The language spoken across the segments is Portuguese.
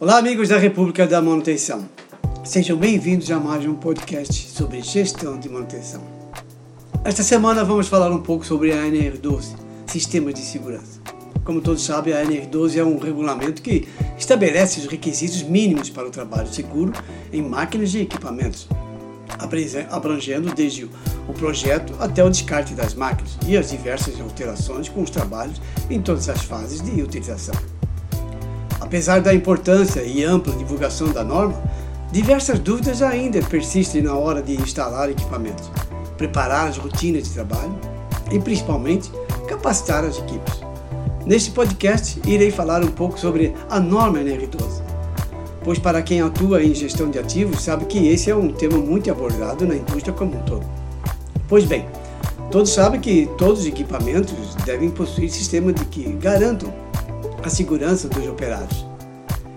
Olá, amigos da República da Manutenção. Sejam bem-vindos a mais um podcast sobre gestão de manutenção. Esta semana vamos falar um pouco sobre a NR12, Sistemas de Segurança. Como todos sabem, a NR12 é um regulamento que estabelece os requisitos mínimos para o trabalho seguro em máquinas e equipamentos, abrangendo desde o projeto até o descarte das máquinas e as diversas alterações com os trabalhos em todas as fases de utilização. Apesar da importância e ampla divulgação da norma, diversas dúvidas ainda persistem na hora de instalar equipamentos, preparar as rotinas de trabalho e, principalmente, capacitar as equipes. Neste podcast, irei falar um pouco sobre a norma NR12, pois para quem atua em gestão de ativos sabe que esse é um tema muito abordado na indústria como um todo. Pois bem, todos sabem que todos os equipamentos devem possuir sistemas de que garantam a segurança dos operários.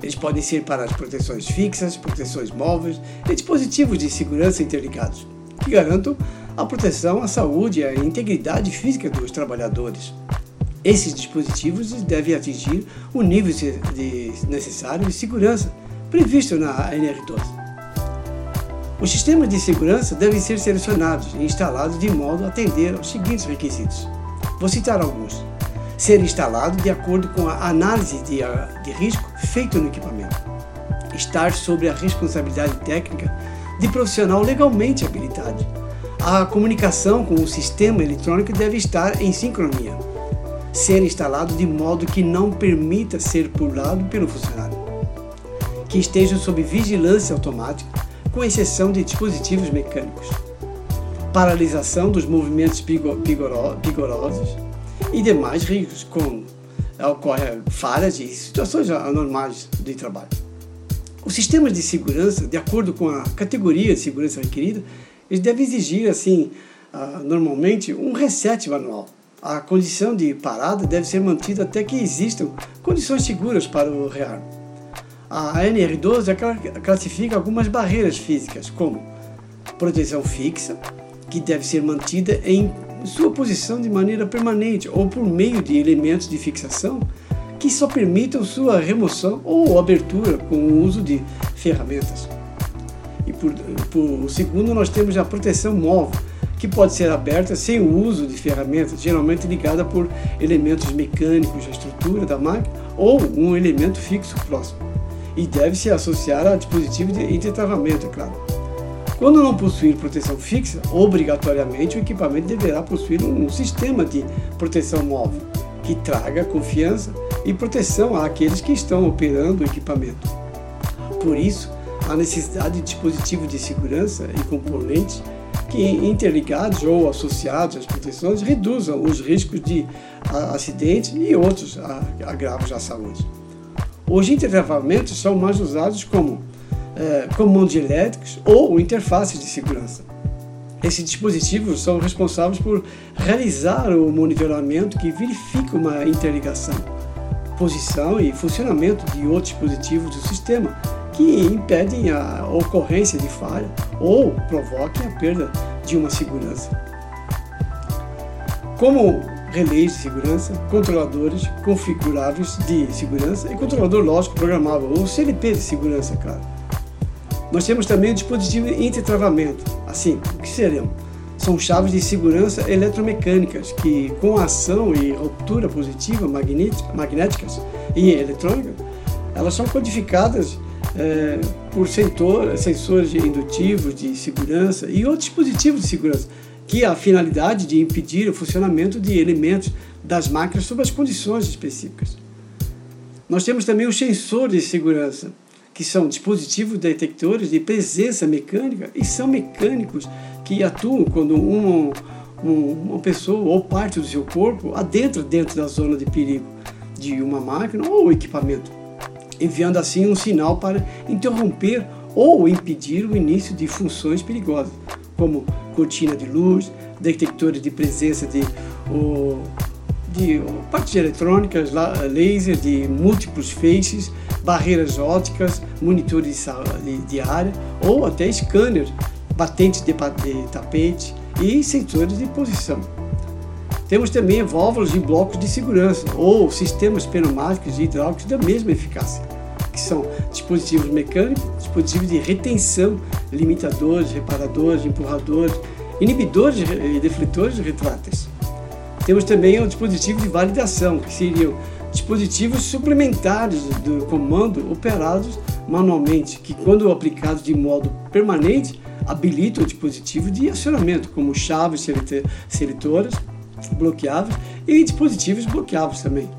Eles podem ser para as proteções fixas, proteções móveis e dispositivos de segurança interligados, que garantam a proteção à saúde e à integridade física dos trabalhadores. Esses dispositivos devem atingir o nível de necessário de segurança previsto na NR12. Os sistemas de segurança devem ser selecionados e instalados de modo a atender aos seguintes requisitos. Vou citar alguns. Ser instalado de acordo com a análise de, de risco feito no equipamento. Estar sob a responsabilidade técnica de profissional legalmente habilitado. A comunicação com o sistema eletrônico deve estar em sincronia ser instalado de modo que não permita ser pulado pelo funcionário. Que estejam sob vigilância automática, com exceção de dispositivos mecânicos. Paralisação dos movimentos vigorosos e demais riscos, como ocorrem falhas e situações anormais de trabalho. Os sistemas de segurança, de acordo com a categoria de segurança requerida, eles devem exigir, assim, ah, normalmente, um reset manual a condição de parada deve ser mantida até que existam condições seguras para o rearmo. A NR12 classifica algumas barreiras físicas, como proteção fixa, que deve ser mantida em sua posição de maneira permanente ou por meio de elementos de fixação que só permitam sua remoção ou abertura com o uso de ferramentas. E por, por segundo, nós temos a proteção móvel, que pode ser aberta sem o uso de ferramentas, geralmente ligada por elementos mecânicos da estrutura da máquina ou um elemento fixo próximo. E deve se associar a dispositivo de entretravamento, é claro. Quando não possuir proteção fixa, obrigatoriamente o equipamento deverá possuir um sistema de proteção móvel que traga confiança e proteção àqueles que estão operando o equipamento. Por isso, a necessidade de dispositivos de segurança e componentes que interligados ou associados às proteções reduzam os riscos de acidentes e outros agravos à saúde. Os intertravamentos são mais usados como é, comandos elétricos ou interfaces de segurança. Esses dispositivos são responsáveis por realizar o monitoramento que verifica uma interligação, posição e funcionamento de outros dispositivos do sistema que impedem a ocorrência de falha ou provoquem a perda de uma segurança. Como relés de segurança, controladores configuráveis de segurança e controlador lógico programável, ou CLP de segurança, claro. Nós temos também o dispositivo anti-travamento. Assim, o que seriam? São chaves de segurança eletromecânicas que, com ação e ruptura positiva magnéticas e eletrônica, elas são codificadas é, por sensor, sensores indutivos de segurança e outros dispositivos de segurança, que a finalidade de impedir o funcionamento de elementos das máquinas sob as condições específicas. Nós temos também os sensores de segurança, que são dispositivos detectores de presença mecânica e são mecânicos que atuam quando uma, uma pessoa ou parte do seu corpo adentra dentro da zona de perigo de uma máquina ou equipamento enviando assim um sinal para interromper ou impedir o início de funções perigosas, como cortina de luz, detectores de presença de, de partes eletrônicas, laser de múltiplos feixes, barreiras óticas, monitores de, área ou até scanners, batentes de, de tapete e sensores de posição. Temos também válvulas e blocos de segurança ou sistemas pneumáticos e hidráulicos da mesma eficácia. que são dispositivos mecânicos, dispositivos de retenção, limitadores, reparadores, empurradores, inibidores e defletores retráteis. Temos também o dispositivo de validação, que seriam dispositivos suplementares do comando operados manualmente, que quando aplicados de modo permanente, habilitam o dispositivo de acionamento, como chaves seletoras bloqueáveis e dispositivos bloqueáveis também.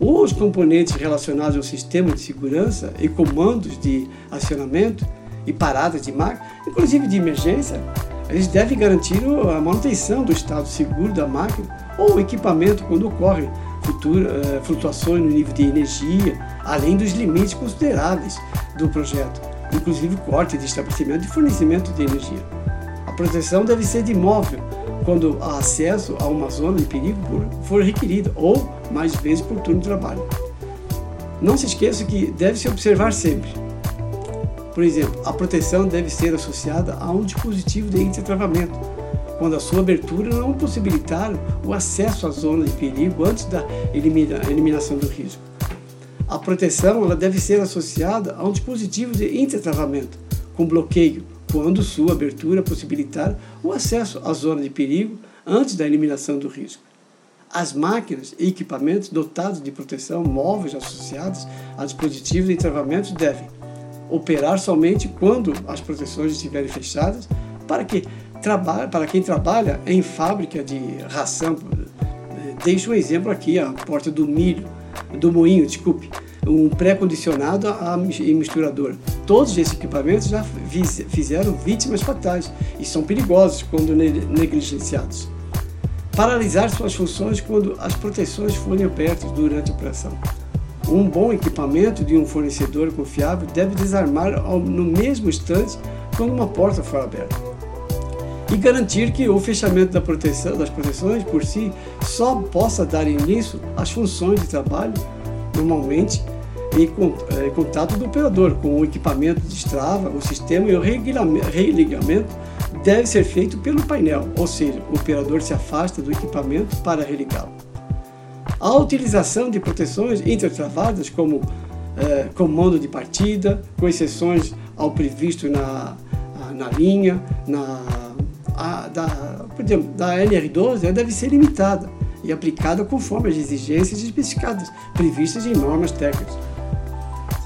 Os componentes relacionados ao sistema de segurança e comandos de acionamento e parada de máquina, inclusive de emergência, eles devem garantir a manutenção do estado seguro da máquina ou equipamento quando ocorrem eh, flutuações no nível de energia, além dos limites consideráveis do projeto, inclusive corte de estabelecimento de fornecimento de energia. A proteção deve ser de imóvel quando há acesso a uma zona de perigo for requerida ou mais vezes por turno de trabalho. Não se esqueça que deve se observar sempre. Por exemplo, a proteção deve ser associada a um dispositivo de intertravamento, quando a sua abertura não possibilitar o acesso à zona de perigo antes da eliminação do risco. A proteção ela deve ser associada a um dispositivo de intertravamento, com bloqueio, quando sua abertura possibilitar o acesso à zona de perigo antes da eliminação do risco. As máquinas e equipamentos dotados de proteção móveis associados a dispositivos de travamento devem operar somente quando as proteções estiverem fechadas para que para quem trabalha em fábrica de ração. Deixo um exemplo aqui, a porta do milho, do moinho, desculpe um pré-condicionado e misturador. Todos esses equipamentos já fizeram vítimas fatais e são perigosos quando negligenciados. Paralisar suas funções quando as proteções forem abertas durante a operação. Um bom equipamento de um fornecedor confiável deve desarmar no mesmo instante quando uma porta for aberta. E garantir que o fechamento da proteção, das proteções por si só possa dar início às funções de trabalho normalmente em é, contato do operador com o equipamento de Strava, o sistema e o religamento deve ser feito pelo painel, ou seja, o operador se afasta do equipamento para religá-lo. A utilização de proteções intertravadas como é, comando de partida, com exceções ao previsto na, na linha, na, a, da, por exemplo, da LR12, deve ser limitada e aplicada conforme as exigências especificadas, previstas em normas técnicas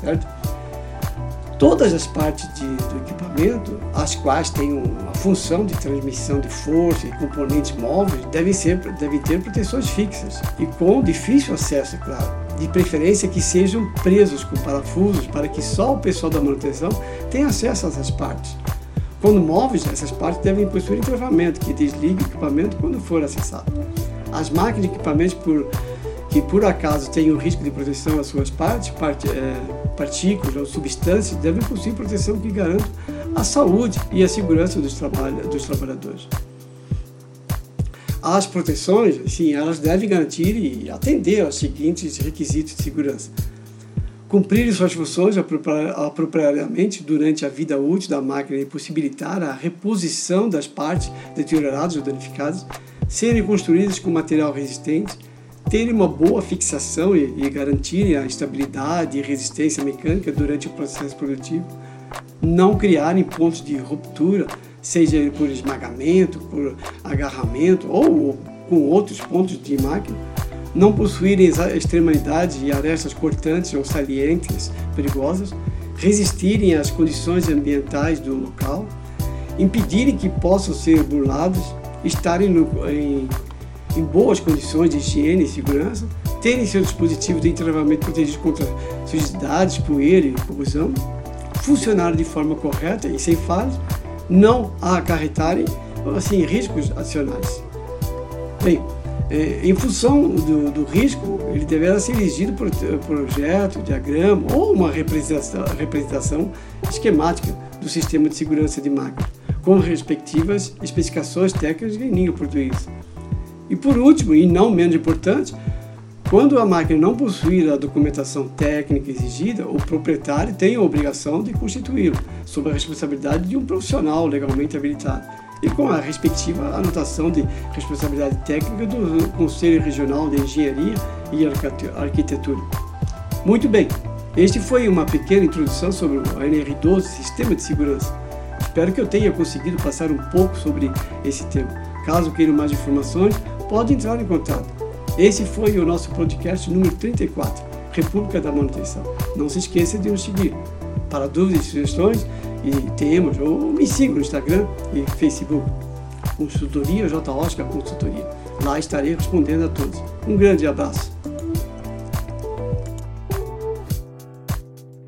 certo? Todas as partes de, do equipamento, as quais têm a função de transmissão de força e componentes móveis, devem, ser, devem ter proteções fixas e com difícil acesso, é claro. De preferência que sejam presos com parafusos para que só o pessoal da manutenção tenha acesso a essas partes. Quando móveis, essas partes devem possuir travamento que desligue o equipamento quando for acessado. As máquinas e equipamentos por que por acaso tenham risco de proteção às suas partes, part, é, partículas ou substâncias, devem possuir proteção que garanta a saúde e a segurança dos, trabalha, dos trabalhadores. As proteções, sim, elas devem garantir e atender aos seguintes requisitos de segurança. Cumprir suas funções apropriadamente durante a vida útil da máquina e possibilitar a reposição das partes deterioradas ou danificadas, serem construídas com material resistente, terem uma boa fixação e, e garantirem a estabilidade e resistência mecânica durante o processo produtivo, não criarem pontos de ruptura, seja por esmagamento, por agarramento ou com outros pontos de máquina, não possuírem extremidades e arestas cortantes ou salientes perigosas, resistirem às condições ambientais do local, impedirem que possam ser burlados, estarem no, em em boas condições de higiene e segurança, terem seu dispositivo de entravamento protegido contra sujidades, poeira e corrosão, funcionar de forma correta e sem falhas, não acarretarem assim, riscos adicionais. Bem, em função do, do, risco, ele deverá ser exigido por projeto, diagrama ou uma representação, representação esquemática do sistema de segurança de máquina, com respectivas especificações técnicas em língua portuguesa. E por último, e não menos importante, quando a máquina não possuir a documentação técnica exigida, o proprietário tem a obrigação de constituí-lo, sob a responsabilidade de um profissional legalmente habilitado e com a respectiva anotação de responsabilidade técnica do Conselho Regional de Engenharia e Arquitetura. Muito bem, Este foi uma pequena introdução sobre o NR12, Sistema de Segurança. Espero que eu tenha conseguido passar um pouco sobre esse tema. Caso queiram mais informações, pode entrar em contato. Esse foi o nosso podcast número 34, República da Manutenção. Não se esqueça de nos seguir. Para dúvidas e sugestões e temas, ou me siga no Instagram e Facebook. Consultoria J. Consultoria. Lá estarei respondendo a todos. Um grande abraço.